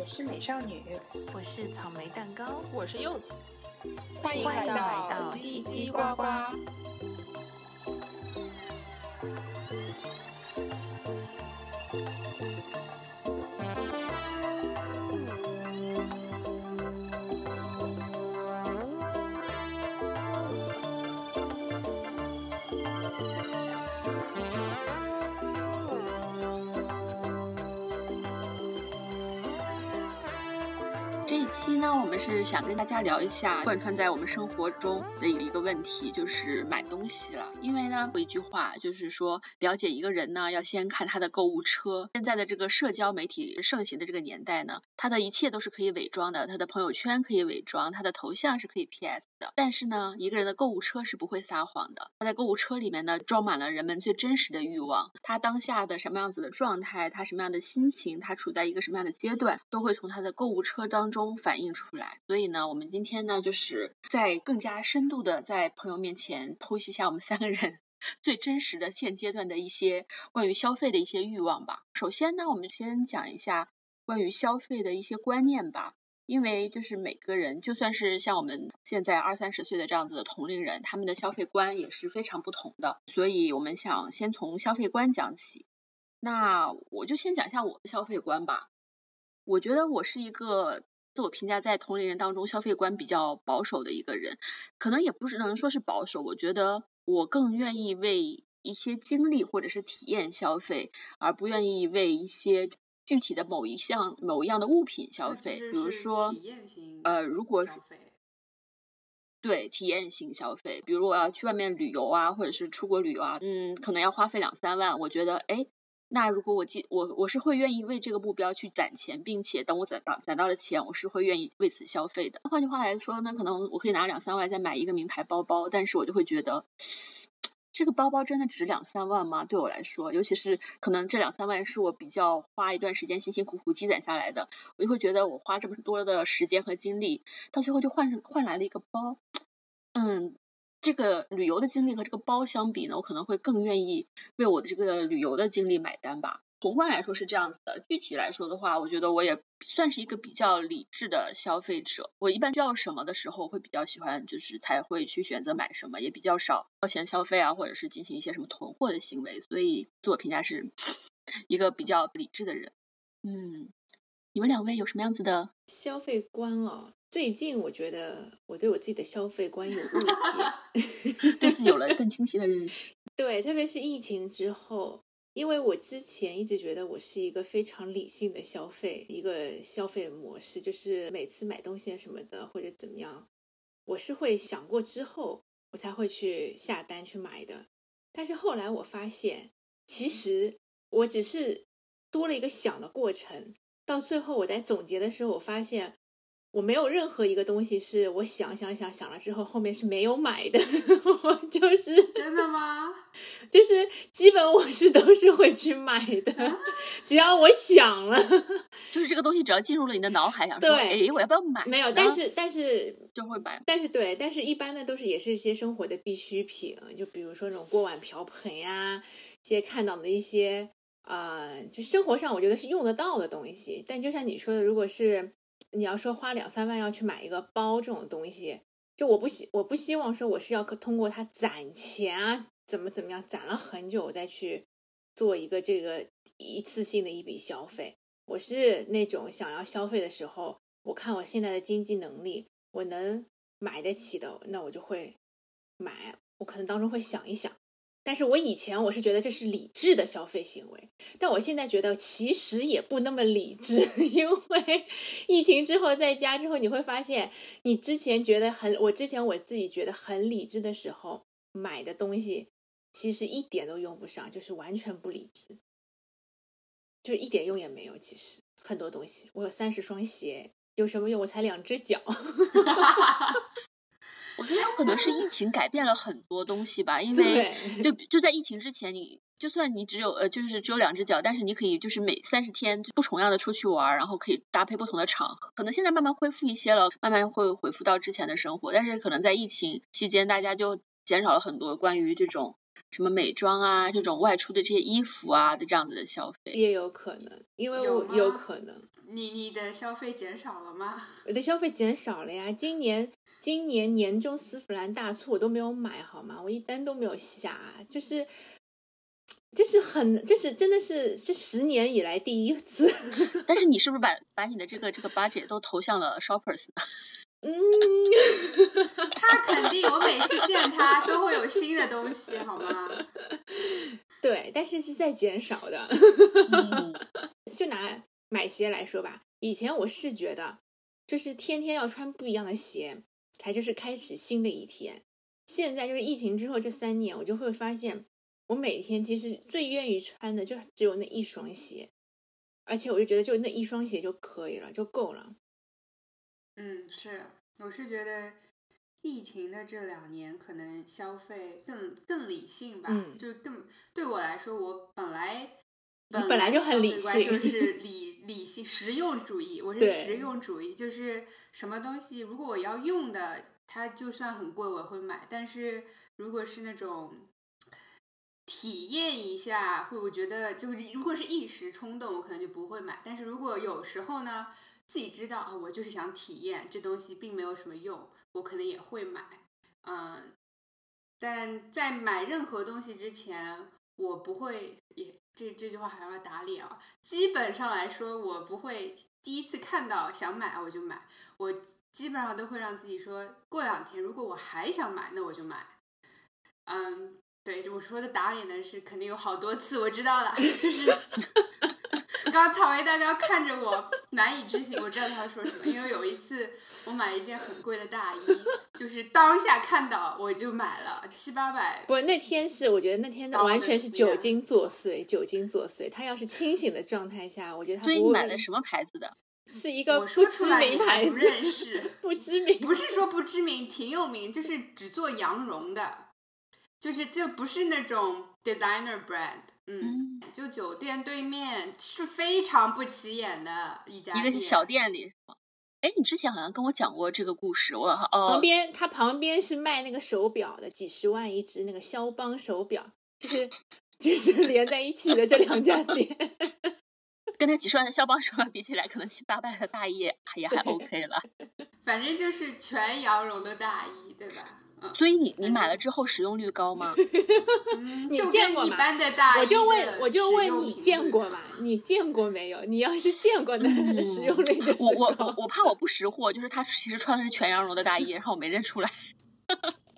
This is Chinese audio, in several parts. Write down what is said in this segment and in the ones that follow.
我是美少女，我是草莓蛋糕，我是柚子，欢迎来到叽叽呱呱。想跟大家聊一下贯穿在我们生活中的一个问题，就是买东西了。因为呢，有一句话就是说，了解一个人呢，要先看他的购物车。现在的这个社交媒体盛行的这个年代呢，他的一切都是可以伪装的，他的朋友圈可以伪装，他的头像是可以 PS 的。但是呢，一个人的购物车是不会撒谎的。他在购物车里面呢，装满了人们最真实的欲望。他当下的什么样子的状态，他什么样的心情，他处在一个什么样的阶段，都会从他的购物车当中反。映出来，所以所以呢，我们今天呢，就是在更加深度的在朋友面前剖析一下我们三个人 最真实的现阶段的一些关于消费的一些欲望吧。首先呢，我们先讲一下关于消费的一些观念吧，因为就是每个人，就算是像我们现在二三十岁的这样子的同龄人，他们的消费观也是非常不同的，所以我们想先从消费观讲起。那我就先讲一下我的消费观吧。我觉得我是一个。自我评价在同龄人当中消费观比较保守的一个人，可能也不是能说是保守。我觉得我更愿意为一些经历或者是体验消费，而不愿意为一些具体的某一项某一样的物品消费。比如说，呃，如果是对体验型消费，比如我要去外面旅游啊，或者是出国旅游啊，嗯，可能要花费两三万，我觉得，哎。那如果我记我我是会愿意为这个目标去攒钱，并且等我攒到攒到了钱，我是会愿意为此消费的。换句话来说呢，可能我可以拿两三万再买一个名牌包包，但是我就会觉得这个包包真的值两三万吗？对我来说，尤其是可能这两三万是我比较花一段时间辛辛苦苦积攒下来的，我就会觉得我花这么多的时间和精力，到最后就换换来了一个包，嗯。这个旅游的经历和这个包相比呢，我可能会更愿意为我的这个旅游的经历买单吧。宏观来说是这样子的，具体来说的话，我觉得我也算是一个比较理智的消费者。我一般需要什么的时候，会比较喜欢，就是才会去选择买什么，也比较少超前消费啊，或者是进行一些什么囤货的行为。所以自我评价是 一个比较理智的人。嗯，你们两位有什么样子的消费观啊？最近我觉得我对我自己的消费观有误解，对此有了更清晰的认识。对，特别是疫情之后，因为我之前一直觉得我是一个非常理性的消费一个消费模式，就是每次买东西什么的或者怎么样，我是会想过之后我才会去下单去买的。但是后来我发现，其实我只是多了一个想的过程，到最后我在总结的时候，我发现。我没有任何一个东西是我想想想想了之后后面是没有买的，我就是真的吗？就是基本我是都是会去买的，只要我想了，就是这个东西只要进入了你的脑海，想说哎我要不要买？没有，但是但是就会买。但是对，但是一般的都是也是一些生活的必需品，就比如说那种锅碗瓢盆呀，一些看到的一些啊，就生活上我觉得是用得到的东西。但就像你说的，如果是你要说花两三万要去买一个包这种东西，就我不希我不希望说我是要通过它攒钱啊，怎么怎么样攒了很久再去做一个这个一次性的一笔消费。我是那种想要消费的时候，我看我现在的经济能力，我能买得起的，那我就会买。我可能当中会想一想。但是我以前我是觉得这是理智的消费行为，但我现在觉得其实也不那么理智，因为疫情之后在家之后，你会发现你之前觉得很，我之前我自己觉得很理智的时候买的东西，其实一点都用不上，就是完全不理智，就一点用也没有。其实很多东西，我有三十双鞋，有什么用？我才两只脚。我觉得有可能是疫情改变了很多东西吧，因为就就在疫情之前，你就算你只有呃就是只有两只脚，但是你可以就是每三十天就不重样的出去玩，然后可以搭配不同的场合。可能现在慢慢恢复一些了，慢慢会恢复到之前的生活，但是可能在疫情期间，大家就减少了很多关于这种什么美妆啊、这种外出的这些衣服啊的这样子的消费。也有可能，因为我有可能。你你的消费减少了吗？我的消费减少了呀，今年今年年终丝芙兰大促我都没有买，好吗？我一单都没有下，就是就是很就是真的是这十年以来第一次。但是你是不是把把你的这个这个 budget 都投向了 shoppers？嗯，他肯定，我每次见他都会有新的东西，好吗？对，但是是在减少的。嗯就拿买鞋来说吧，以前我是觉得，就是天天要穿不一样的鞋，才就是开始新的一天。现在就是疫情之后这三年，我就会发现，我每天其实最愿意穿的就只有那一双鞋，而且我就觉得就那一双鞋就可以了，就够了。嗯，是，我是觉得疫情的这两年，可能消费更更理性吧，嗯就是更对我来说，我本来你本来就很理性就是 理理性实用主义，我是实用主义，就是什么东西如果我要用的，它就算很贵我会买，但是如果是那种。体验一下，会我觉得就是如果是一时冲动，我可能就不会买。但是如果有时候呢，自己知道啊，我就是想体验这东西，并没有什么用，我可能也会买。嗯，但在买任何东西之前，我不会也这这句话还要打脸啊。基本上来说，我不会第一次看到想买我就买，我基本上都会让自己说过两天，如果我还想买，那我就买。嗯，对，我说的打脸的是肯定有好多次，我知道了，就是 刚草莓大哥看着我难以置信，我知道他要说什么，因为有一次我买了一件很贵的大衣，就是当下看到我就买了七八百，不，那天是我觉得那天完全是酒精作祟，酒精作祟。他要是清醒的状态下，我觉得他所以你买的什么牌子的？是一个我说不知出来你名牌不认识。不知名。不是说不知名，挺有名，就是只做羊绒的，就是就不是那种 designer brand，嗯，嗯，就酒店对面是非常不起眼的一家店，一个小店里是吗？哎，你之前好像跟我讲过这个故事，我旁哦，边他旁边是卖那个手表的，几十万一只，那个肖邦手表，就是就是连在一起的这两家店。跟那几十万的肖邦手表比起来，可能七八百的大衣也也还 OK 了。反正就是全羊绒的大衣，对吧？嗯，所以你你买了之后使用率高吗？嗯你就跟一见过吗般的大衣我就问，我就问你见过吗？你见过没有？你要是见过，那它的使用率就是我我我我怕我不识货，就是他其实穿的是全羊绒的大衣，然后我没认出来。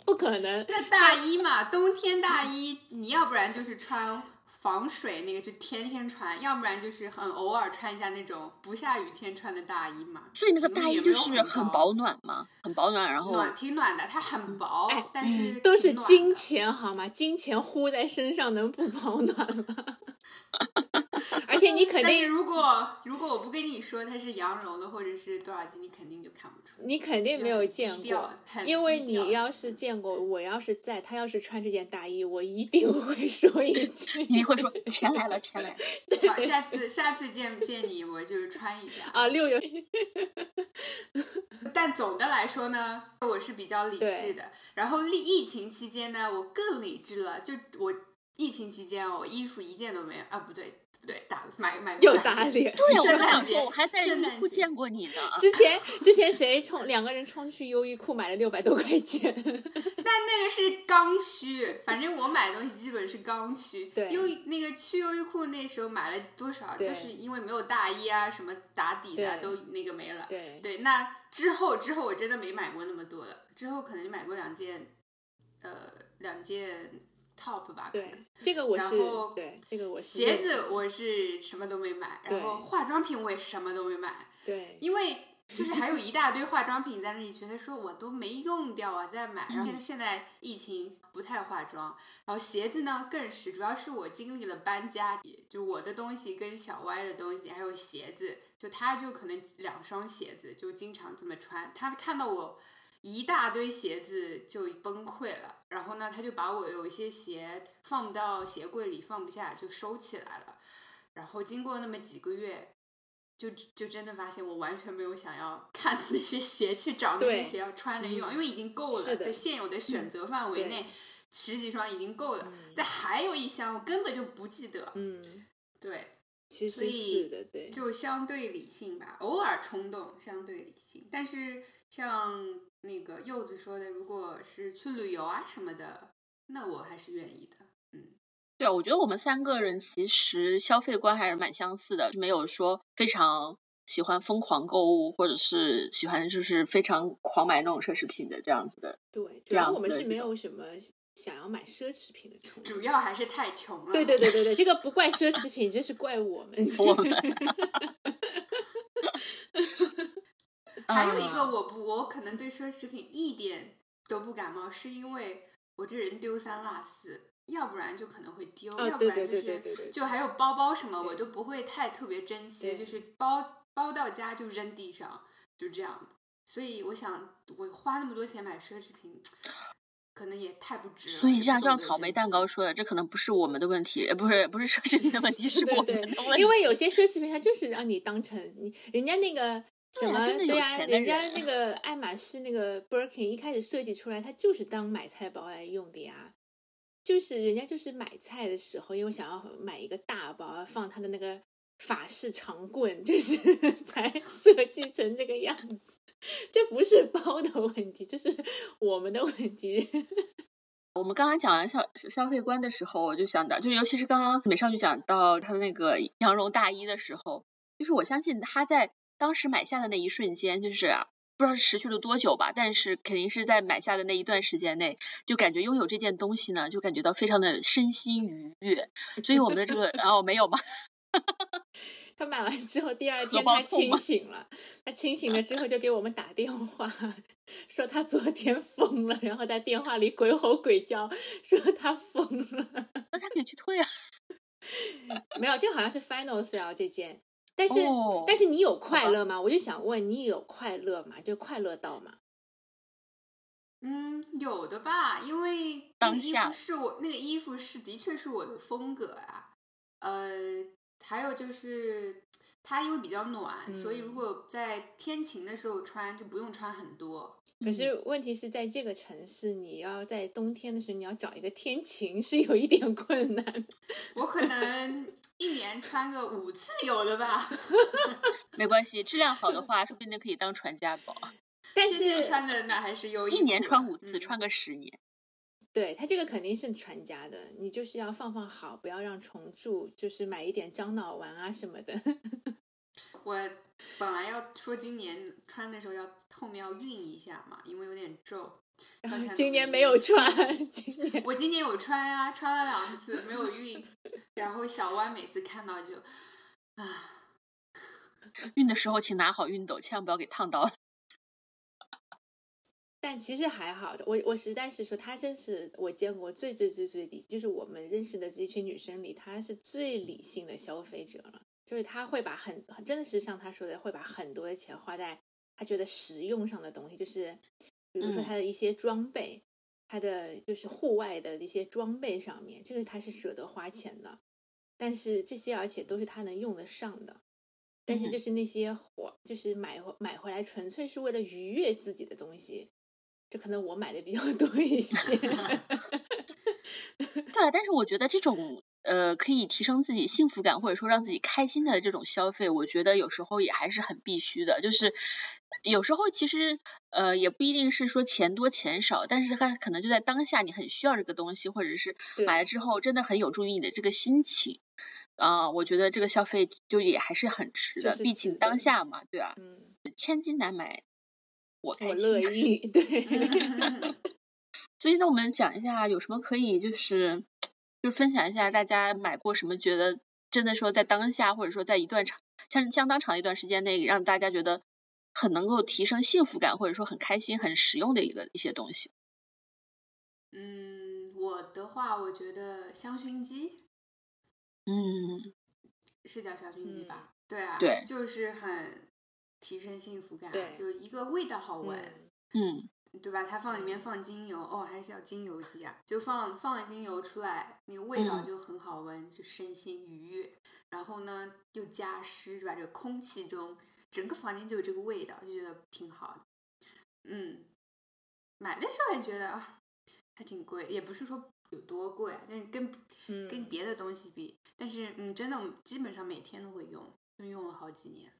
不可能。那大衣嘛，冬天大衣，你要不然就是穿防水那个，就天天穿；要不然就是很偶尔穿一下那种不下雨天穿的大衣嘛。所以那个大衣就没有很是很保暖嘛，很保暖，然后暖挺暖的，它很薄，哎但是都是金钱好吗？金钱呼在身上能不保暖吗？而且你肯定，如果如果我不跟你说它是羊绒的，或者是多少斤，你肯定就看不出。你肯定没有见过，因为你要是见过，我要是在，他要是穿这件大衣，我一定会 说一句 一定会说钱来了，钱来了。好，下次下次见见你，我就穿一下。啊，六月但总的来说呢，我是比较理智的。然后疫疫情期间呢，我更理智了。就我疫情期间，我衣服一件都没有啊，不对不对，打买买过又打脸。对呀，我圣诞刚想说，节我还在优衣圣诞节库见过你呢。之前之前谁冲两个人冲去优衣库买了六百多块钱？但那个是刚需，反正我买东西基本是刚需。对优那个去优衣库那时候买了多少，对都是因为没有大衣啊，什么打底的啊都那个没了。对对，那之后之后我真的没买过那么多了，之后可能就买过两件，呃，两件 top 吧。可对能，这个我是然后对这个我是鞋子我是什么都没买，然后化妆品我也什么都没买，对因为就是还有一大堆化妆品在那里，觉得说我都没用掉啊，再买。然后现在疫情不太化妆，然后鞋子呢更是，主要是我经历了搬家，就我的东西跟小歪的东西还有鞋子，就他就可能两双鞋子就经常这么穿，他看到我。一大堆鞋子就崩溃了，然后呢，他就把我有一些鞋放到鞋柜里放不下，就收起来了。然后经过那么几个月，就就真的发现我完全没有想要看那些鞋，去找那些鞋要穿的欲望，嗯因为已经够了，在现有的选择范围对内，十几双已经够了。嗯但还有一箱我根本就不记得，嗯，对，其实所以是的，对，就相对理性吧，偶尔冲动，相对理性。但是像那个柚子说的，如果是去旅游啊什么的，那我还是愿意的。嗯，对啊，我觉得我们三个人其实消费观还是蛮相似的，没有说非常喜欢疯狂购物，或者是喜欢就是非常狂买那种奢侈品的这样子的。对，主要我们是没有什么想要买奢侈品的冲动。主要还是太穷了。对对对对对，这个不怪奢侈品，这是怪我们。我们 还有一个，嗯我不，我可能对奢侈品一点都不感冒，是因为我这人丢三落四，要不然就可能会丢，哦要不对对然就是就还有包包什么，我都不会太特别珍惜，就是包包到家就扔地上，就这样的。所以我想，我花那么多钱买奢侈品，可能也太不值了。所以像像草莓蛋糕说的，这可能不是我们的问题，呃，不是不是奢侈品的问题，是我们的问题。因为有些奢侈品它就是让你当成你人家那个什么对呀、人家那个爱马仕那个 Birkin 一开始设计出来，它就是当买菜包来用的呀。就是人家就是买菜的时候，因为想要买一个大包，放他的那个法式长棍，就是 才设计成这个样子。这不是包的问题，这是我们的问题。我们刚刚讲完消消费观的时候，我就想到，就尤其是刚刚美少女讲到她的那个羊绒大衣的时候，就是我相信她在当时买下的那一瞬间，就是啊不知道是持续了多久吧，但是肯定是在买下的那一段时间内，就感觉拥有这件东西呢，就感觉到非常的身心愉悦。所以我们的这个哦没有吗？他买完之后，第二天他清醒了。他清醒了之后，就给我们打电话，说他昨天疯了，然后在电话里鬼吼鬼叫，说他疯了。那他可以去退啊。没有，这好像是 Final Sale 这件，但是、哦但是你有快乐吗？我就想问你有快乐吗？就快乐到吗？嗯，有的吧，因为那个衣当下服是我那个衣服是的确是我的风格啊。呃，还有就是它因为比较暖，所以如嗯果在天晴的时候穿就不用穿很多。可是问题是在这个城市，你要在冬天的时候，你要找一个天晴是有一点困难。我可能一年穿个五次有的吧，没关系，质量好的话，说不定可以当传家宝。但是穿的那还是有一年穿五次，嗯穿个十年。对他这个肯定是传家的，你就是要放放好，不要让虫蛀，就是买一点樟脑丸啊什么的。我本来要说今年穿的时候要后面要熨一下嘛，因为有点皱。到现在今年没有穿，今年 我今年有穿啊，穿了两次没有熨，然后小歪每次看到就啊，熨的时候请拿好熨斗，千万不要给烫到了。但其实还好的。我我实在是说，她真是我见过最最最最理，就是我们认识的这群女生里，她是最理性的消费者了。就是她会把很真的是像她说的，会把很多的钱花在她觉得实用上的东西，就是比如说他的一些装备，他的就是户外的一些装备上面，这个他是舍得花钱的。但是这些而且都是他能用得上的。但是嗯就是那些火，就是买回买回来纯粹是为了愉悦自己的东西，这可能我买的比较多一些。对啊，但是我觉得这种呃可以提升自己幸福感或者说让自己开心的这种消费，我觉得有时候也还是很必须的。就是有时候其实呃也不一定是说钱多钱少，但是它可能就在当下你很需要这个东西，或者是买了之后真的很有助于你的这个心情。啊、我觉得这个消费就也还是很值的，就是毕竟当下嘛，对吧、嗯，千金难买我我开乐心。意。对，所以呢，我们讲一下有什么可以就是就分享一下大家买过什么，觉得真的说在当下或者说在一段长相相当长一段时间内，让大家觉得很能够提升幸福感，或者说很开心、很实用的一个一些东西。嗯，我的话，我觉得香薰机嗯，是叫香薰机嗯吧？对啊，对就是很提升幸福感，对就一个味道好闻。嗯嗯，对吧？它放里面放精油，哦，还是要精油机啊，就放放了精油出来，那个味道嗯就很好闻，就身心愉悦。然后呢，又加湿，对吧？这个空气中，整个房间就有这个味道，就觉得挺好的。嗯，买的时候还觉得啊，还挺贵，也不是说有多贵啊，但是跟跟嗯，别的东西比，但是嗯，真的基本上每天都会用，就用了好几年。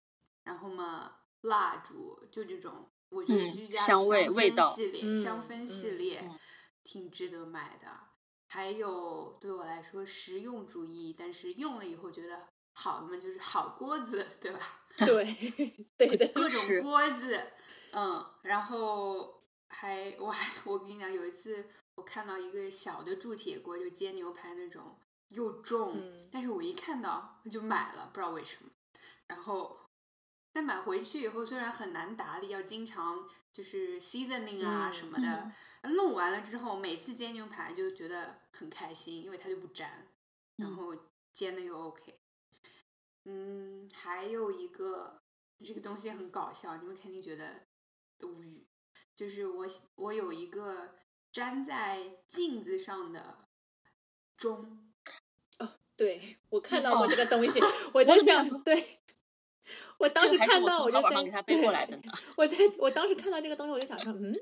然后嘛，蜡烛就这种，我觉得嗯居家的香味味道氛系列、嗯香氛系嗯列、嗯挺值得买的。还有对我来说实用主义，但是用了以后觉得好的嘛，就是好锅子，对吧？对对的，各种锅子，嗯，然后还我还我跟你讲，有一次我看到一个小的铸铁锅，就煎牛排那种，又重，嗯但是我一看到我就买了，不知道为什么。然后，但买回去以后虽然很难打理，要经常就是 seasoning 啊嗯什么的，弄完了之后，每次煎牛排就觉得很开心，因为它就不粘，然嗯。后煎的又 OK。嗯，还有一个这个东西很搞笑，你们肯定觉得无语，就是我我有一个粘在镜子上的钟，对我看到过哦这个东西，我我就想对，我当时看到我就在我从淘宝上给他背过来的对呢。我在我当时看到这个东西，我就想说，嗯，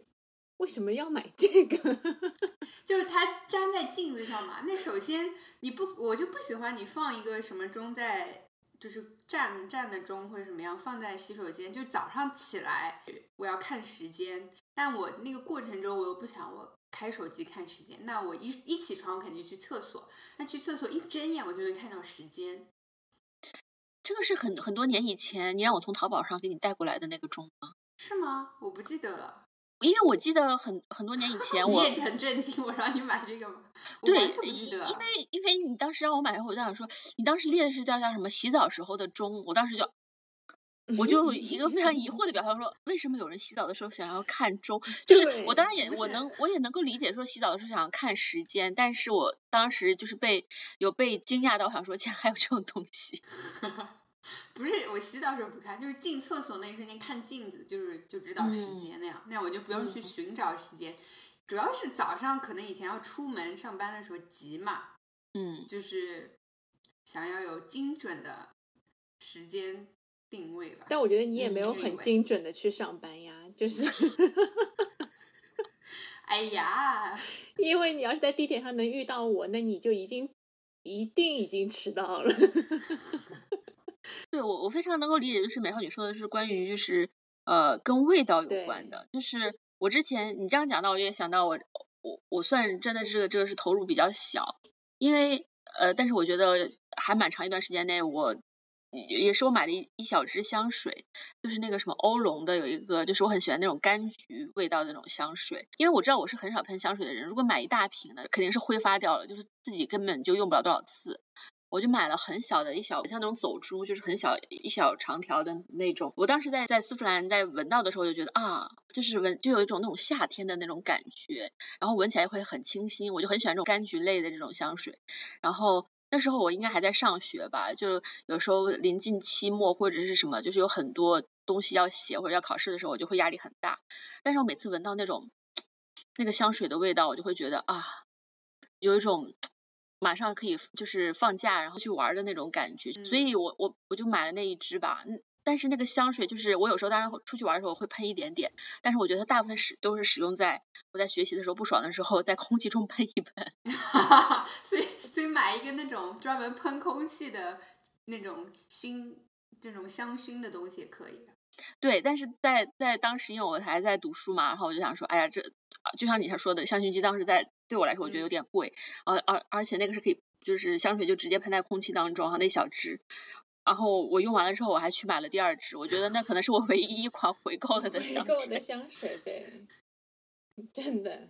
为什么要买这个？就是它粘在镜子上嘛。那首先你不，我就不喜欢你放一个什么钟在，就是站站的钟或者什么样放在洗手间，就早上起来我要看时间，但我那个过程中我又不想我开手机看时间，那我一一起床我肯定去厕所，那去厕所一睁眼我就能看到时间。这个是很很多年以前你让我从淘宝上给你带过来的那个钟吗？是吗？我不记得了。因为我记得很很多年以前 我我也很震惊，我让你买这个吗？对。因为因为你当时让我买的时候，我就想说，你当时列的是叫叫什么洗澡时候的钟，我当时就。我就一个非常疑惑的表情说，为什么有人洗澡的时候想要看钟？就是我当然也我能我也能够理解说洗澡的时候想要看时间，但是我当时就是被有被惊讶到，我想说竟然还有这种东西。不是我洗澡时候不看，就是进厕所那一瞬间看镜子，就是就知道时嗯间那样，那样我就不用去嗯寻找时间。主要是早上可能以前要出门上班的时候急嘛，嗯，就是想要有精准的时间定位吧。但我觉得你也没有很精准的去上班呀，就是 哎呀，因为你要是在地铁上能遇到我，那你就已经一定已经迟到了。对我我非常能够理解，就是美少女说的是关于就是呃跟味道有关的，就是我之前你这样讲到，我也想到我我我算真的是这个是投入比较小，因为呃但是我觉得还蛮长一段时间内我。也是我买的一一小支香水，就是那个什么欧龙的有一个，就是我很喜欢那种柑橘味道的那种香水，因为我知道我是很少喷香水的人，如果买一大瓶的，肯定是挥发掉了，就是自己根本就用不了多少次。我就买了很小的一小，像那种走珠，就是很小一小长条的那种。我当时在在丝芙兰在闻到的时候，就觉得啊，就是闻就有一种那种夏天的那种感觉，然后闻起来会很清新，我就很喜欢这种柑橘类的这种香水。然后那时候我应该还在上学吧，就有时候临近期末或者是什么，就是有很多东西要写或者要考试的时候，我就会压力很大。但是我每次闻到那种那个香水的味道，我就会觉得啊，有一种。马上可以就是放假然后去玩的那种感觉，嗯所以我我我就买了那一支吧。嗯，但是那个香水就是我有时候当然会出去玩的时候会喷一点点，但是我觉得它大部分使都是使用在我在学习的时候不爽的时候，在空气中喷一喷。所以所以买一个那种专门喷空气的那种熏这种香薰的东西也可以。对，但是在在当时因为我还在读书嘛，然后我就想说，哎呀，这就像你说的，香薰机当时在对我来说我觉得有点贵，而而而且那个是可以就是香水就直接喷在空气当中，然后那小支。然后我用完了之后，我还去买了第二支，我觉得那可能是我 唯一一款回购了的香水。回购的香水，对，真的，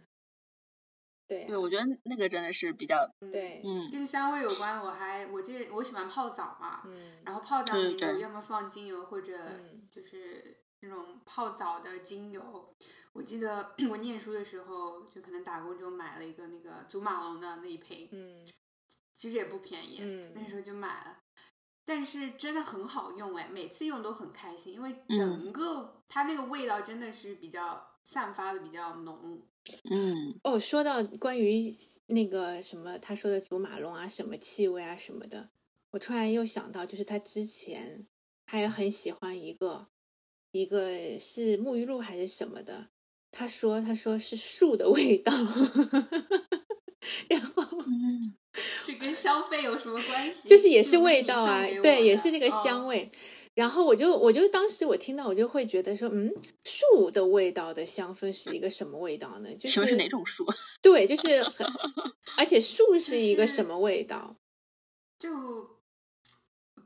对我觉得那个真的是比较，对，嗯，跟香味有关，我还我这我喜欢泡澡嘛，嗯然后泡澡的里头要么放精油或者嗯就是那种泡澡的精油。我记得 我念书的时候，就可能打工就买了一个那个祖马龙的那一瓶，嗯其实也不便宜，嗯那时候就买了。但是真的很好用哎，每次用都很开心，因为嗯整个它那个味道真的是比较散发的比较浓。嗯，哦，说到关于那个什么他说的祖马龙啊，什么气味啊什么的，我突然又想到，就是他之前他也很喜欢一个，一个是沐浴露还是什么的，他说他说是树的味道，然后嗯，这跟消费有什么关系？就是也是味道啊对，也是这个哦香味。然后我就我就当时我听到我就会觉得说，嗯，树的味道的香氛是一个什么味道呢？就请问是是哪种树？对，就是很，而且树是一个什么味道？就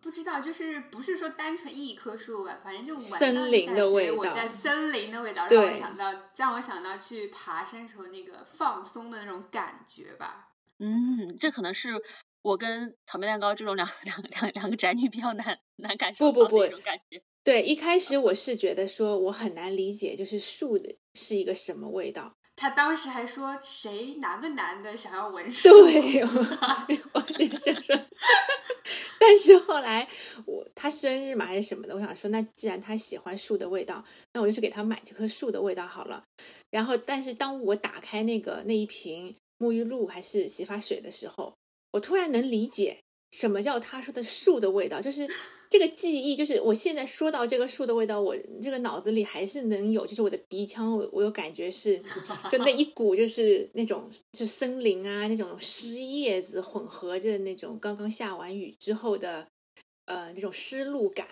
不知道，就是不是说单纯一棵树吧，反正就闻到森林的味道我道在森林的味道，让我想到让我想到去爬山时候那个放松的那种感觉吧。嗯，这可能是我跟草莓蛋糕这种两 两两两个宅女比较难难感受不不不种感觉。对，一开始我是觉得说我很难理解，就是树的是一个什么味道。他当时还说谁哪个男的想要闻树？对，我 也想说，但是后来我他生日嘛还是什么的，我想说，那既然他喜欢树的味道，那我就去给他买这棵树的味道好了。然后，但是当我打开那个那一瓶沐浴露还是洗发水的时候，我突然能理解什么叫他说的树的味道，就是 这个记忆，就是我现在说到这个树的味道，我这个脑子里还是能有，就是我的鼻腔，我我有感觉是，就那一股就是那种就森林啊那种湿叶子混合着那种刚刚下完雨之后的呃那种湿漉感。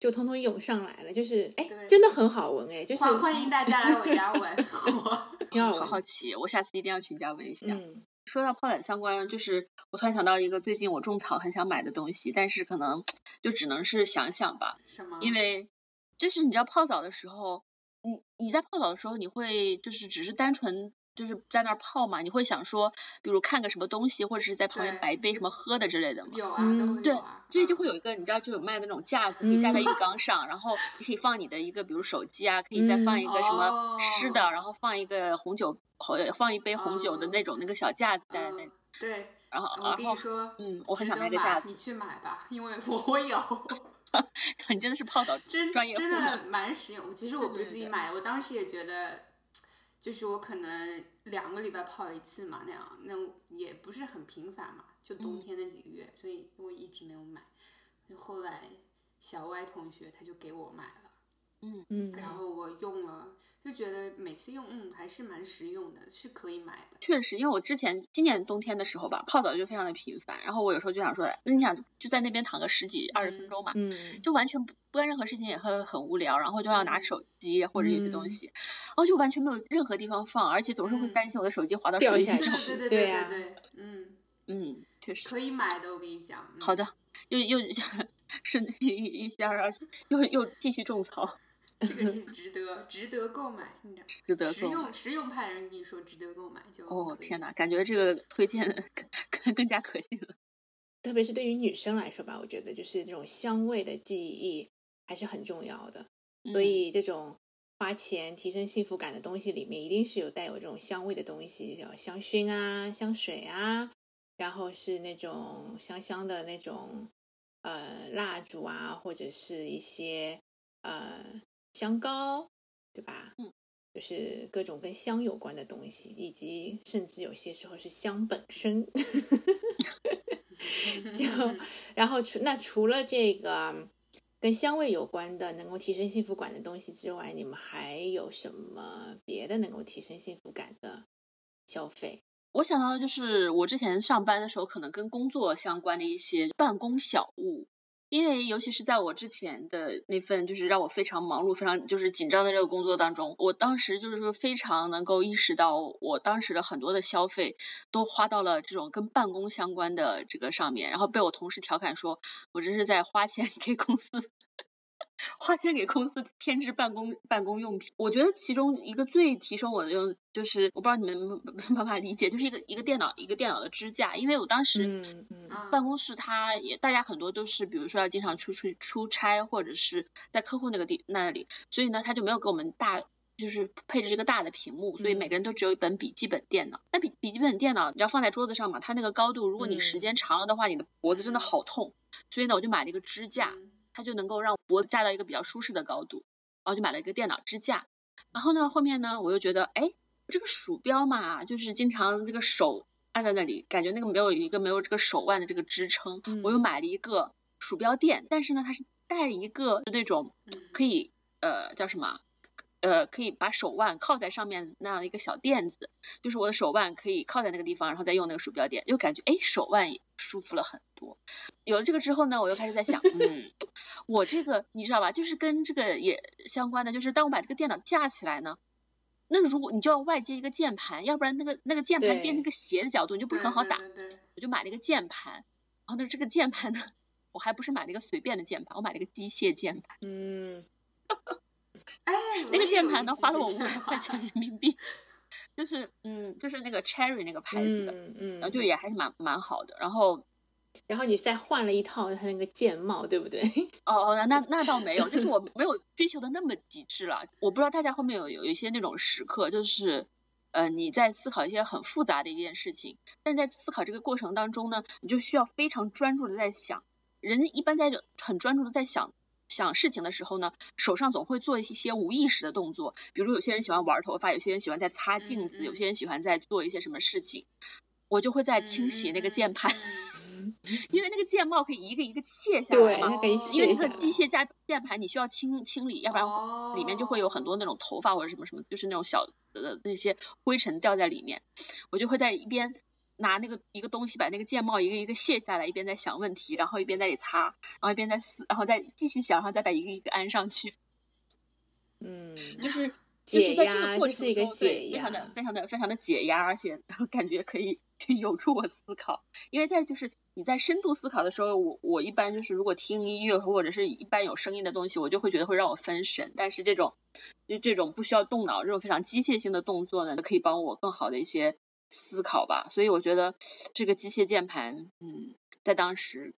就通通涌上来了，就是哎，真的很好闻哎，就是欢欢迎大家来我家闻。我好挺好闻。好奇，我下次一定要去你家闻一下。嗯，说到泡澡相关，就是我突然想到一个最近我种草很想买的东西，但是可能就只能是想想吧，什么？因为就是你知道泡澡的时候，你你在泡澡的时候，你会就是只是单纯就是在那儿泡嘛，你会想说，比如看个什么东西，或者是在旁边摆一杯什么喝的之类的嘛。有啊，嗯对都会有啊。所以就嗯会有一个，你知道，就有卖那种架子，可以架在浴缸 上，然后你可以放你的一个，比如手机啊，可以再放一个什么吃的，哦然后放一个红酒，红放一杯红酒的那种那个小架子在那里，嗯对，然后我然后跟你说，嗯，我很想买个架子，你去买吧，因为我我有，你真的是泡澡真专业户真的 蛮实用。其实我不是自己买的，我当时也觉得，就是我可能两个礼拜泡一次嘛，那样那也不是很频繁嘛，就冬嗯天那几个月，所以我一直没有买。就后来小歪同学他就给我买了。嗯嗯，然后我用了，就觉得每次用，嗯，还是蛮实用的，是可以买的。确实，因为我之前今年冬天的时候吧，泡澡就非常的频繁，然后我有时候就想说，那你想就在那边躺个十几二十分钟嘛，嗯，就完全不不干任何事情也会很无聊，然后就要拿嗯手机或者一些东嗯西，然后就完全没有任何地方放，而且总是会嗯担心我的手机滑到水里对掉下去去。对对对对对啊对，嗯，嗯，确实。可以买的，我跟你讲。嗯好的，又又 是一一下让又又继续种草，这个是值得值得购买，你知道。值得购买。实用实用派人跟你说值得购买就哦天哪，感觉这个推荐 更更更加可信了。特别是对于女生来说吧，我觉得就是这种香味的记忆还是很重要的。所嗯以这种花钱提升幸福感的东西里面，一定是有带有这种香味的东西，叫香薰啊、香水啊，然后是那种香香的那种呃蜡烛啊，或者是一些呃香膏，对吧？嗯，就是各种跟香有关的东西，以及甚至有些时候是香本身。就 然后除那除了这个跟香味有关的能够提升幸福感的东西之外，你们还有什么别的能够提升幸福感的消费？我想到的就是我之前上班的时候，可能跟工作相关的一些办公小物。因为尤其是在我之前的那份就是让我非常忙碌、非常就是紧张的这个工作当中，我当时就是说非常能够意识到，我当时的很多的消费都花到了这种跟办公相关的这个上面，然后被我同事调侃说，我这是在花钱 给公司花钱给公司添置办公办公用品。我觉得其中一个最提升我的用，就是我不知道你们能不能办法理解，就是一个一个电脑一个电脑的支架，因为我当时。嗯嗯啊办公室它也大家很多都是，比如说要经常出去出差，或者是在客户那个地那里，所以呢，他就没有给我们大。就是配置一个大的屏幕，所以每个人都只有一本笔记本电脑。那笔笔记本电脑你要放在桌子上嘛，它那个高度，如果你时嗯间长了的话，你的脖子真的好痛。所以呢，我就买了一个支架，嗯它就能够让脖子架到一个比较舒适的高度，然后就买了一个电脑支架。然后呢，后面呢，我又觉得，哎，这个鼠标嘛，就是经常这个手按在那里，感觉那个没有一个没有这个手腕的这个支撑，嗯我又买了一个鼠标垫，但是呢，它是带一个那种嗯可以呃叫什么？呃，可以把手腕靠在上面那样一个小垫子，就是我的手腕可以靠在那个地方，然后再用那个鼠标垫，就感觉哎手腕舒服了很多。有了这个之后呢，我又开始在想，嗯，我这个你知道吧，就是跟这个也相关的，就是当我把这个电脑架起来呢，那如果你就要外接一个键盘，要不然那个那个键盘变成个斜的角度，你就不是很好打。我就买了一个键盘，然后呢，这个键盘呢，我还不是买了一个随便的键盘，我买了一个机械键盘。嗯。哎，那个键盘呢，花了我五百块钱人民币。就是嗯，就是那个 Cherry 那个牌子的，嗯，然后就也还是蛮蛮好的。然后，然后你再换了一套它那个键帽，对不对？哦哦，那那倒没有，就是我没有追求的那么极致了。我不知道大家后面有有一些那种时刻，就是呃你在思考一些很复杂的一件事情，但在思考这个过程当中呢，你就需要非常专注的在想。人一般在很专注的在想。想事情的时候呢，手上总会做一些无意识的动作，比如有些人喜欢玩头发，有些人喜欢在擦镜子，有些人喜欢在做一些什么事情，我就会在清洗那个键盘，因为那个键帽可以一个一个卸下来嘛，因为那个机械加键盘你需要清清理，要不然里面就会有很多那种头发或者什么什么，就是那种小的那些灰尘掉在里面，我就会在一边。拿那个一个东西把那个键帽一个一个卸下来，一边在想问题，然后一边在里擦，然后一边在撕，然后再继续想，然后再把一个一个安上去。嗯，就是就是在这个过程中，非常的非常的非常的解压，而且 感觉可以有助我思考。因为在就是你在深度思考的时候，我我一般就是如果听音乐或者是一般有声音的东西，我就会觉得会让我分神。但是这种就这种不需要动脑，这种非常机械性的动作呢，可以帮我更好的一些。思考吧，所以我觉得这个机械键盘，嗯，在当时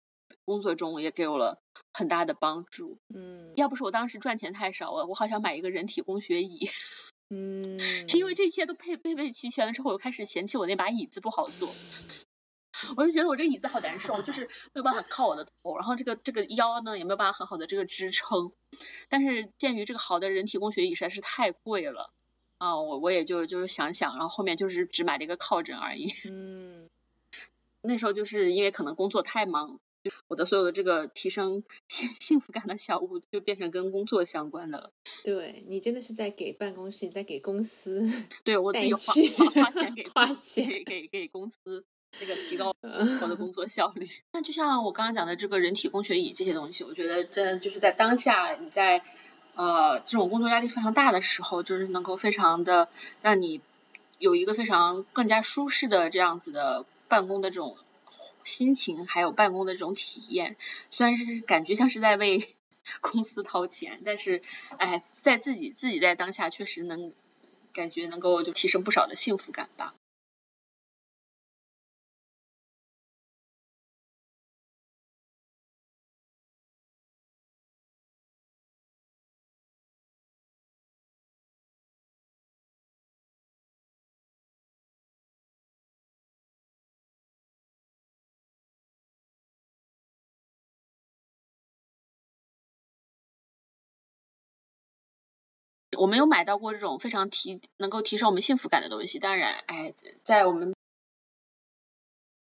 工作中也给我了很大的帮助。嗯，要不是我当时赚钱太少，我我好想买一个人体工学椅。嗯，是因为这些都配配备齐全了之后，我开始嫌弃我那把椅子不好坐。我就觉得我这个椅子好难受，就是没有办法靠我的头，然后这个这个腰呢也没有办法很好的这个支撑。但是鉴于这个好的人体工学椅实在是太贵了。啊，我我也就就是想想，然后后面就是只买了一个靠枕而已。嗯，那时候就是因为可能工作太忙，我的所有的这个提升幸幸福感的小物就变成跟工作相关的了。对你真的是在给办公室，你在给公司，对我自己花花钱 给花钱给给给公司那个提高我的工作效率。那就像我刚刚讲的这个人体工学椅这些东西，我觉得真的就是在当下你在。呃，这种工作压力非常大的时候，就是能够非常的让你有一个非常更加舒适的这样子的办公的这种心情，还有办公的这种体验。虽然是感觉像是在为 公司掏钱，但是哎，在自己自己在当下确实能感觉能够就提升不少的幸福感吧。我没有买到过这种非常提能够提升我们幸福感的东西。当然，哎，在我们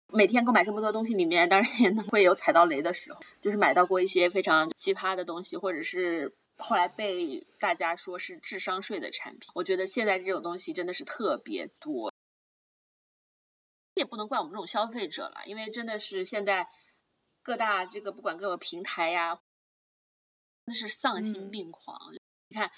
每天购买这么多东西里面，当然也能会有踩到雷的时候，就是买到过一些非常奇葩的东西，或者是后来被大家说是智商税的产品。我觉得现在这种东西真的是特别多，也不能怪我们这种消费者了，因为真的是现在各大这个不管各个平台呀，那是丧心病狂。你看。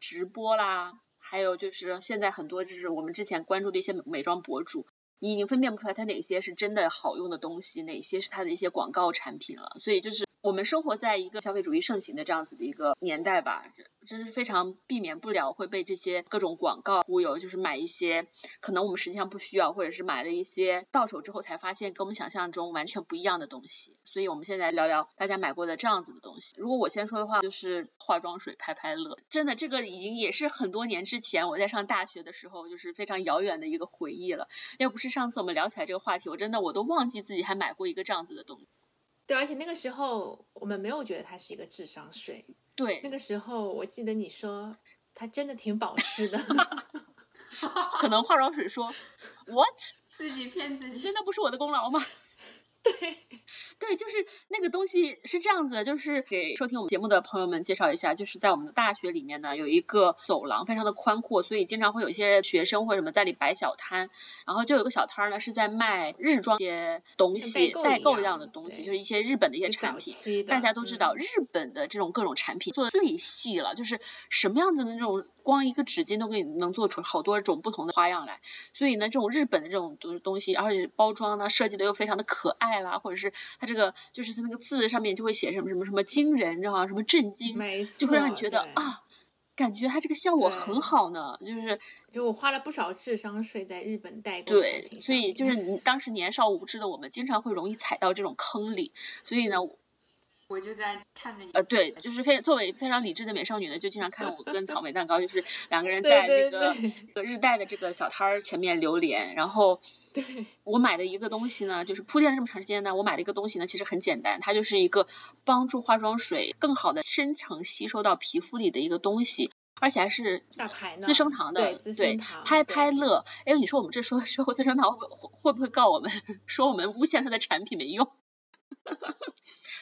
直播啦，还有就是现在很多就是我们之前关注的一些美妆博主，你已经分辨不出来它哪些是真的好用的东西，哪些是它的一些广告产品了，所以就是。我们生活在一个消费主义盛行的这样子的一个年代吧，真是非常避免不了会被这些各种广告忽悠，就是买一些可能我们实际上不需要，或者是买了一些到手之后才发现跟我们想象中完全不一样的东西。所以我们现在聊聊大家买过的这样子的东西。如果我先说的话，就是化妆水拍拍乐，真的这个已经也是很多年之前我在上大学的时候，就是非常遥远的一个回忆了。要不是上次我们聊起来这个话题，我真的我都忘记自己还买过一个这样子的东西。对，而且那个时候我们没有觉得它是一个智商税。对，那个时候我记得你说它真的挺保湿的。可能化妆水说 “what”，自己骗自己，现在不是我的功劳吗？对，对，就是那个东西是这样子的，就是给收听我们节目的朋友们介绍一下，就是在我们的大学里面呢，有一个走廊，非常的宽阔，所以经常会有一些学生或者什么在里摆小摊，然后就有个小摊儿呢是在卖日装些东西，代购一样的东西，就是一些日本的一些产品。大家都知道，日本的这种各种产品做的最细了，就是什么样子的那种。光一个纸巾都给你能做出好多种不同的花样来，所以呢，这种日本的这种东东西，而且包装呢设计的又非常的可爱啦，或者是它这个就是它那个字上面就会写什么什么什么惊人，你知道吗？什么震惊，就会让你觉得啊，感觉它这个效果很好呢，就是就我花了不少智商税在日本代购对，所以就是你当时年少无知的我们，经常会容易踩到这种坑里，所以呢。我就在看着你。呃，对，就是非作为非常理智的美少女呢，就经常看我跟草 莓蛋糕，就是两个人在那个日代的这个小摊儿前面流连。然后，我买的一个东西呢，就是铺垫了这么长时间呢，我买的一个东西呢，其实很简单，它就是一个帮助化妆水更好的深层吸收到皮肤里的一个东西，而且还是资生堂的，对，拍拍乐。哎，你说我们这说说资生堂会会不会告我们，说我们诬陷他的产品没用？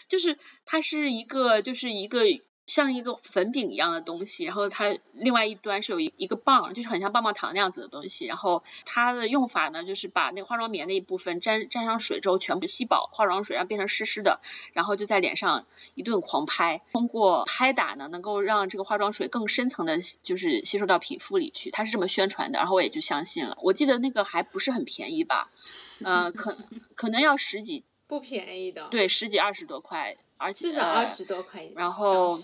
就是它是一个，就是一个像一个粉饼一样的东西，然后它另外一端是有一一个棒，就是很像棒棒糖那样子的东西。然后它的用法呢，就是把那个化妆棉那一部分沾沾上水之后，全部吸饱化妆水，然后变成湿湿的，然后就在脸上一顿狂拍。通过拍打呢，能够让这个化妆水更深层的，就是吸收到皮肤里去。它是这么宣传的，然后我也就相信了。我记得那个还不是很便宜吧？呃，可可能要十几。不便宜的，对，十几二十多块，而且至少二十多块。然后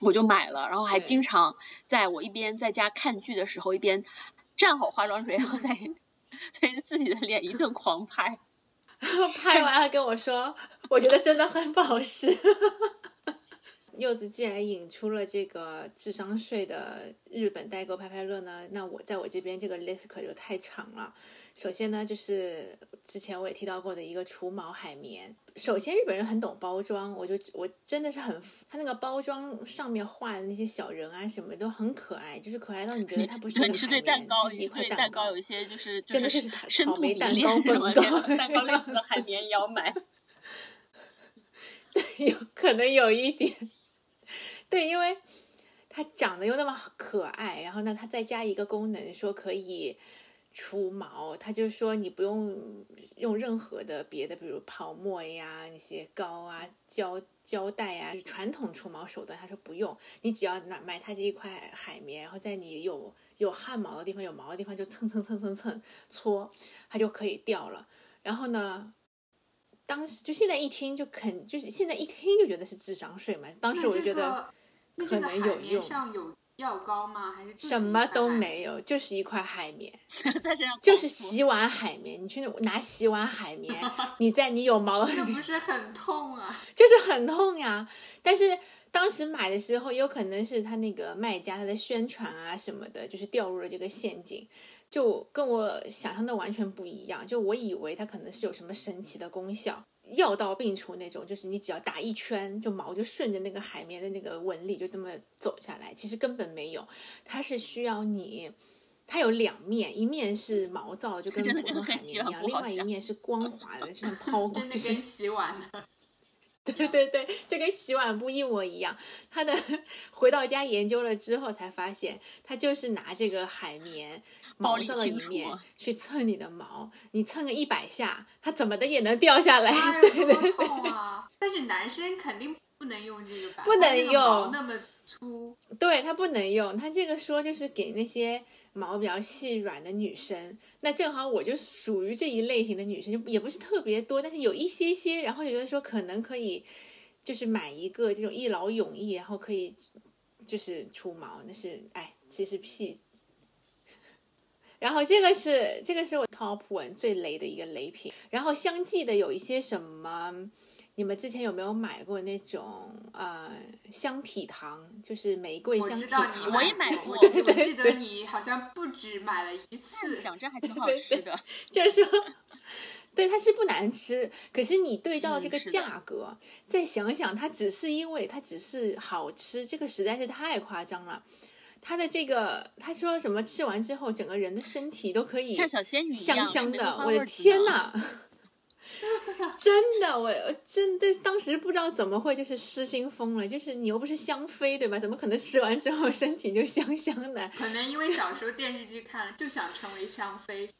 我就买了，然后还经常在我一边在家看剧的时候，一边蘸好化妆水，然后再 对着自己的脸一顿狂拍。拍完了跟我说，我觉得真的很保湿。柚子既然引出了这个智商税的日本代购拍拍乐呢，那我在我这边这个 list 可就太长了。首先呢，就是之前我也提到过的一个除毛海绵。首先，日本人很懂包装，我就我真的是很，他那个包装上面画的那些小人啊，什么都很可爱，就是可爱到你觉得它不是你是对蛋糕，是一块蛋糕有一些就是真的是草莓蛋糕什么 蛋糕类似的海绵也要买。对，有可能有一点。对，因为它长得又那么可爱，然后呢，它再加一个功能，说可以。除毛，他就说你不用用任何的别的，比如泡沫呀、那些膏啊、胶胶带啊，传统除毛手段。他说不用，你只要拿买他这一块海绵，然后在你有有汗毛的地方、有毛的地方就蹭蹭蹭蹭蹭搓，它就可以掉了。然后呢，当时就现在一听就肯，就是现在一听就觉得是智商税嘛。当时我就觉得可能有用。药膏吗？还是什么都没有，就是一块海绵，在身上就是洗碗海绵。你去拿洗碗海绵，你在你有毛，那不是很痛啊？就是很痛呀。但是当时买的时候，有可能是他那个卖家他的宣传啊什么的，就是掉入了这个陷阱，就跟我想象的完全不一样。就我以为它可能是有什么神奇的功效。药到病除那种，就是你只要打一圈，就毛就顺着那个海绵的那个纹理就这么走下来。其实根本没有，它是需要你，它有两面，一面是毛躁，就跟普通海绵一样；，另外一面是光滑的，就像 抛，就跟洗碗的。对对对，就跟洗碗布一模一样。他的 回到家研究了之后，才发现他就是拿这个海绵。毛躁的一面去蹭你的毛，你蹭个一百下，它怎么的也能掉下来，对对痛啊！但是男生肯定不能用这个吧？不能用那么粗。对，他不能用。他这个说就是给那些毛比较细软的女生。那正好我就属于这一类型的女生，就也不是特别多，但是有一些些。然后有的说可能可以，就是买一个这种一劳永逸，然后可以就是除毛。那是哎，其实屁。然后这个是这个是我 top one 最雷的一个雷品。然后相继的有一些什么，你们之前有没有买过那种呃香体糖，就是玫瑰香体糖？我也买过，我 记得你好像不止买了一次。讲真，还挺好吃的。就是说，对它是不难吃，可是你对照这个价格，再想想，它只是因为它只是好吃，这个实在是太夸张了。他的这个，他说什么？吃完之后，整个人的身体都可以像小仙女一样香香的。我的天呐！真的，我我真的当时不知道怎么会就是失心疯了，就是你又不是香妃对吧？怎么可能吃完之后身体就香香的？可能因为小时候电视剧看了，就想成为香妃。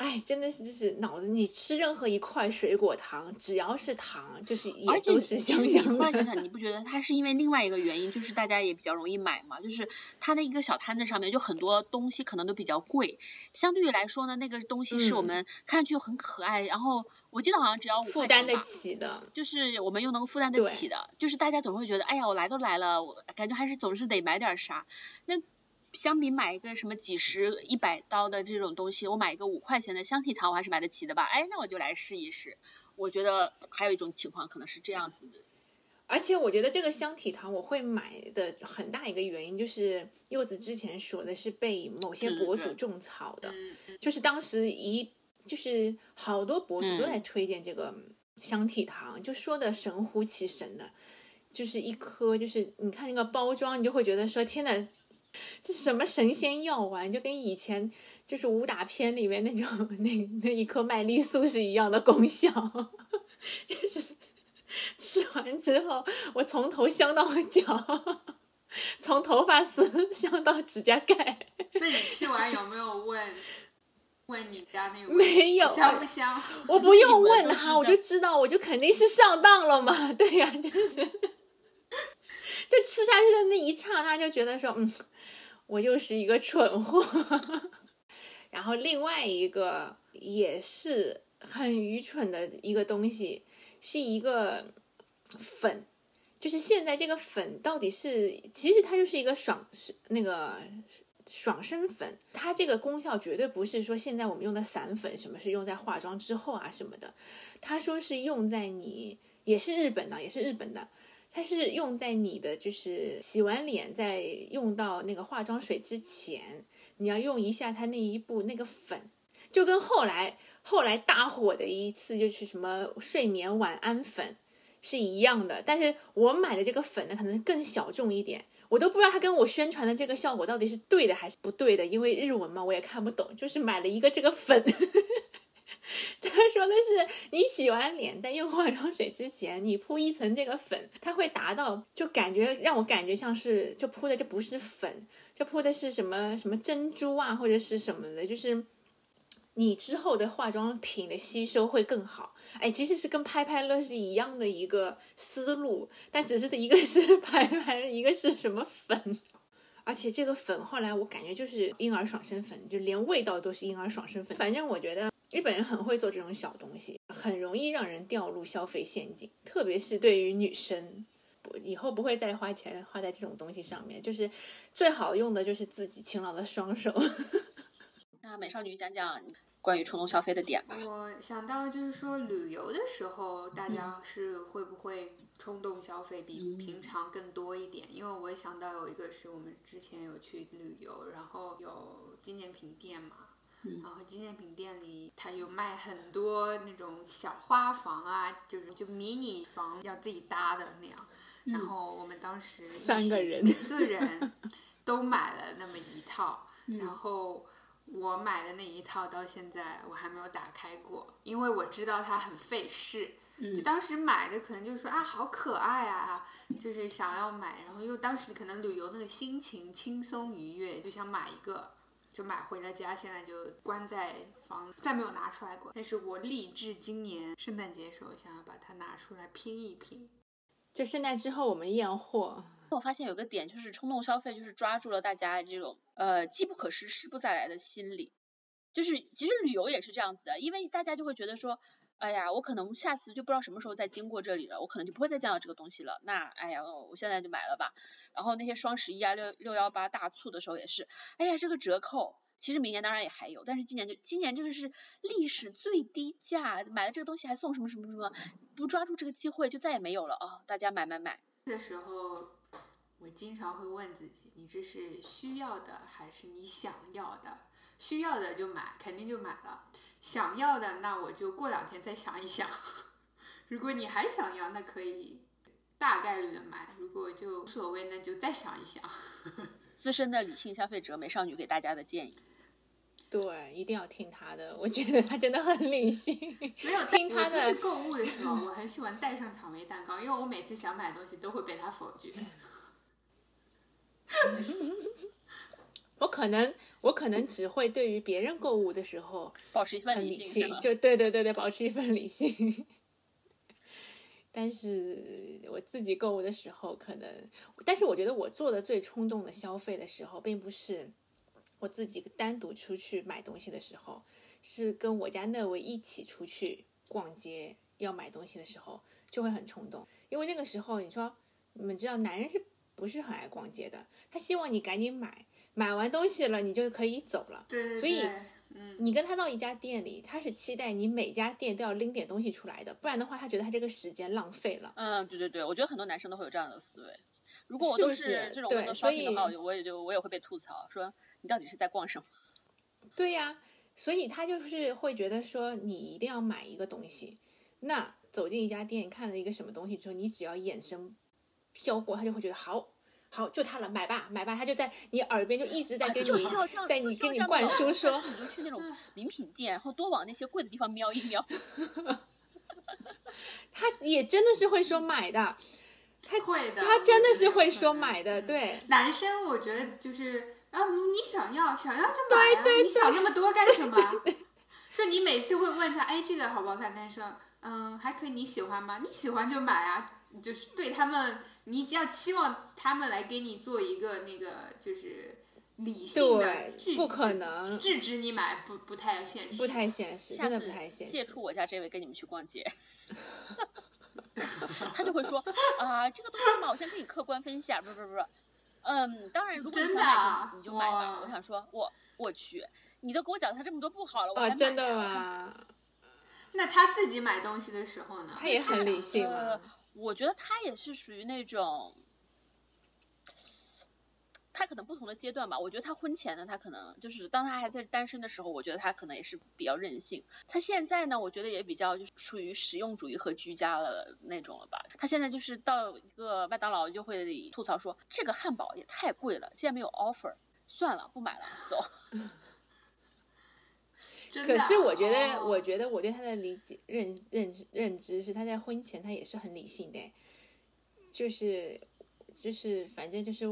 哎，真的是就是脑子，你吃任何一块水果糖，只要是糖，就是也都是香香的。想，你不觉得它是因为另外一个原因，就是大家也比较容易买嘛？就是它那一个小摊子上面就很多东西可能都比较贵，相对于来说呢，那个东西是我嗯们看上去很可爱，然后我记得好像只要五负担得起的，就是我们又能负担得起的，就是大家总会觉得，哎呀，我来都来了，我感觉还是总是得买点啥。那相比买一个什么几十、一百刀的这种东西，我买一个五块钱的香体糖，我还是买得起的吧？哎，那我就来试一试。我觉得还有一种情况可能是这样子的，而且我觉得这个香体糖我会买的很大一个原因就是柚子之前说的是被某些博主种草的，就是当时一就是好多博主都在嗯推荐这个香体糖，就说的神乎其神的，就是一颗，就是你看那个包装，你就会觉得说天呐，这是什么神仙药丸，就跟以前就是武打片里面那种那那一颗麦丽素是一样的功效，就是吃完之后，我从头香到脚，从头发丝香到指甲盖。那你吃完有没有问问你家那个没有香不香？我不用问他，我就知道，我就肯定是上当了嘛。对呀、就是，就吃下去的那一刹那，就觉得说，嗯，我又是一个蠢货。然后另外一个也是很愚蠢的一个东西，是一个粉，就是现在这个粉到底是，其实它就是一个爽是那个爽身粉，它这个功效绝对不是说现在我们用的散粉，什么是用在化妆之后啊什么的，他说是用在你也是日本的，也是日本的。它是用在你的，就是洗完脸在用到那个化妆水之前，你要用一下它那一步那个粉，就跟后来后来大火的一次就是什么睡眠晚安粉是一样的，但是我买的这个粉呢，可能更小众一点，我都不知道它跟我宣传的这个效果到底是对的还是不对的，因为日文嘛我也看不懂，就是买了一个这个粉。他 说的是，你洗完脸在用化妆水之前，你铺一层这个粉，它会达到就感觉让我感觉像是就铺的这不是粉，这铺的是什么什么珍珠啊或者是什么的，就是你之后的化妆品的吸收会更好。哎，其实是跟拍拍乐是一样的一个思路，但只是一个是 拍拍，一个是什么粉。而且这个粉后来我感觉就是婴儿爽身粉，就连味道都是婴儿爽身粉。反正我觉得日本人很会做这种小东西，很容易让人掉入消费陷阱，特别是对于女生。不，以后不会再花钱花在这种东西上面，就是最好用的就是自己勤劳的双手。那美少女讲讲关于冲动消费的点吧。我想到就是说旅游的时候，大家是会不会冲动消费比平常更多一点？因为我想到有一个是我们之前有去旅游，然后有纪念品店嘛。然后纪念品店里，它有卖很多那种小花房啊，就是就迷你房要自己搭的那样。然后我们当时三个人每个人都买了那么一套，然后我买的那一套到现在我还没有打开过，因为我知道它很费事。就当时买的可能就是说啊，好可爱啊，就是想要买，然后又当时可能旅游那个心情轻松愉悦，就想买一个，就买回了家，现在就关在房，再没有拿出来过。但是我立志今年圣诞节的时候想要把它拿出来拼一拼。就圣诞之后我们验货，我发现有个点就是冲动消费，就是抓住了大家这种呃机不可失、失不再来的心理。就是其实旅游也是这样子的，因为大家就会觉得说，哎呀，我可能下次就不知道什么时候再经过这里了，我可能就不会再见到这个东西了。那哎呀，我现在就买了吧。然后那些双十一啊、六六幺八大促的时候也是，哎呀，这个折扣。其实明年当然也还有，但是今年就今年这个是历史最低价，买了这个东西还送什么什么什么，不抓住这个机会就再也没有了哦。大家买买买。的时候，我经常会问自己：你这是需要的还是你想要的？需要的就买，肯定就买了；想要的，那我就过两天再想一想。如果你还想要，那可以大概率的买；如果就无所谓，那就再想一想。资深的理性消费者美少女给大家的建议，对，一定要听他的，我觉得他真的很理性。没有听他的我出去购物的时候，我很喜欢带上草莓蛋糕，因为我每次想买东西都会被他否决。我可能我可能只会对于别人购物的时候保持一份理性，就对对对对，保持一份理性。但是我自己购物的时候，可能，但是我觉得我做的最冲动的消费的时候，并不是我自己单独出去买东西的时候，是跟我家那位一起出去逛街要买东西的时候，就会很冲动。因为那个时候，你说你们知道，男人是不是很爱逛街的？他希望你赶紧买，买完东西了，你就可以走了。对对所以，嗯，你跟他到一家店里，他是期待你每家店都要拎点东西出来的，不然的话，他觉得他这个时间浪费了。嗯，对对对，我觉得很多男生都会有这样的思维。如果我都是这种对所 shopping 的话，以我也就我也会被吐槽说你到底是在逛什么？对呀、所以他就是会觉得说，你一定要买一个东西。那走进一家店，看了一个什么东西之后，你只要眼神飘过，他就会觉得好。好，就它了，买吧，买吧，他就在你耳边就一直在跟你，在你跟你灌输说，你就去那种 名品店，然后多往那些贵的地方瞄一瞄。他也真的是会说买的，会的。他真的是会说买的，嗯对，男生我觉得就是啊，你你想要想要就买啊，对你想那么多 干什么？就你每次会问他，哎，这个好不好看？他说，嗯，还可以，你喜欢吗？你喜欢就买啊。就是对他们，你只要期望他们来给你做一个那个就是理性的拒，不可能，制止你买，不不太现实。不太现实，下次真的不太现实。借出我家这位跟你们去逛街，他就会说啊，这个东西嘛，我先跟你客观分析啊，不是不是不是，嗯，当然如果你真想买的啊你就买吧。我想说，我我去，你都给我讲他这么多不好了，我还哦，买真的吗？那他自己买东西的时候呢？他也很理性呃嘛。我觉得他也是属于那种，他可能不同的阶段吧。我觉得他婚前呢，他可能就是当他还在单身的时候，我觉得他可能也是比较任性。他现在呢，我觉得也比较就是属于实用主义和居家了那种了吧。他现在就是到一个麦当劳就会吐槽说，这个汉堡也太贵了，竟然没有 offer，算了，不买了，走。真的啊。可是我觉得，哦我觉得我对他的理解认认知认知是，他在婚前他也是很理性的，就是就是反正就是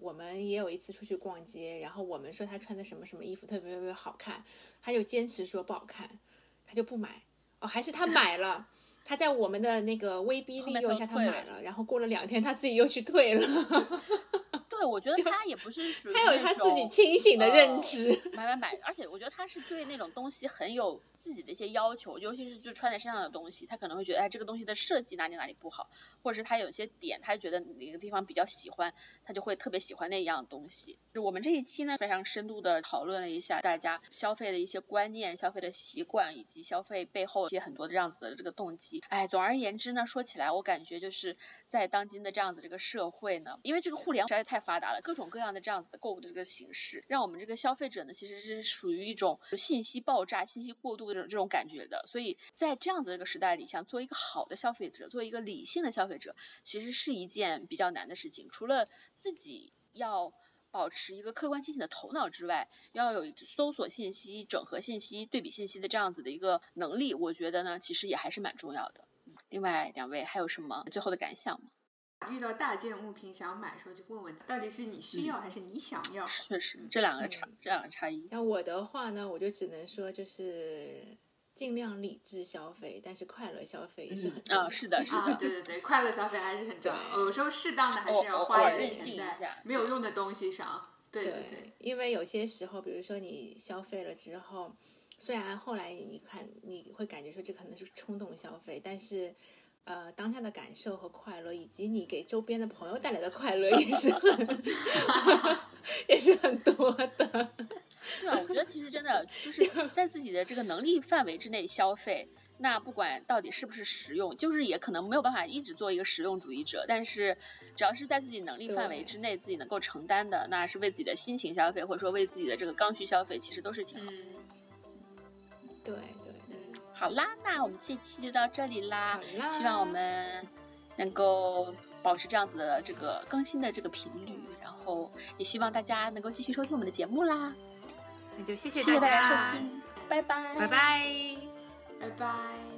我们也有一次出去逛街，然后我们说他穿的什么什么衣服特别特别好看，他就坚持说不好看，他就不买。哦，还是他买了。他在我们的那个威逼利诱下，他买了，然后过了两天，他自己又去退了。对，我觉得他也不是属于他有他自己清醒的认呃知。买买买，而且我觉得他是对那种东西很有自己的一些要求，尤其是就穿在身上的东西，他可能会觉得哎这个东西的设计哪里哪里不好，或者是他有些点他觉得哪个地方比较喜欢，他就会特别喜欢那一样东西。就我们这一期呢非常深度的讨论了一下大家消费的一些观念、消费的习惯以及消费背后一些很多的这样子的这个动机。哎，总而言之呢，说起来我感觉就是在当今的这样子这个社会呢，因为这个互联网实在太发达了，各种各样的这样子的购物的这个形式，让我们这个消费者呢其实是属于一种信息爆炸、信息过度的这种这种感觉的。所以在这样子的这个时代里，想做一个好的消费者，做一个理性的消费者，其实是一件比较难的事情。除了自己要保持一个客观清醒的头脑之外，要有搜索信息、整合信息、对比信息的这样子的一个能力，我觉得呢，其实也还是蛮重要的。另外两位还有什么最后的感想吗？遇到大件物品想买的时候，就问问到底是你需要还是你想要。确实，这两个差、这两个差异。那我的话呢，我就只能说就是尽量理智消费，但是快乐消费也是很重要啊，是的，是啊，的，对对对，快乐消费还是很重要。对有时候适当的还是要花一些钱在没有用的东西上。对对对，对，因为有些时候，比如说你消费了之后，虽然后来你看你会感觉说这可能是冲动消费，但是呃当下的感受和快乐，以及你给周边的朋友带来的快乐也是很 也是很多的。对啊，我觉得其实真的 就是在自己的这个能力范围之内消费。那不管到底是不是实用，就是也可能没有办法一直做一个实用主义者，但是只要是在自己能力范围之内，自己能够承担的，那是为自己的心情消费，或者说为自己的这个刚需消费，其实都是挺好的。嗯，对对对，好啦，那我们这期就到这里啦，啦希望我们能够保持这样子的这个更新的这个频率，然后也希望大家能够继续收听我们的节目啦。那就谢谢谢谢大家家收听，拜拜，拜拜。拜拜。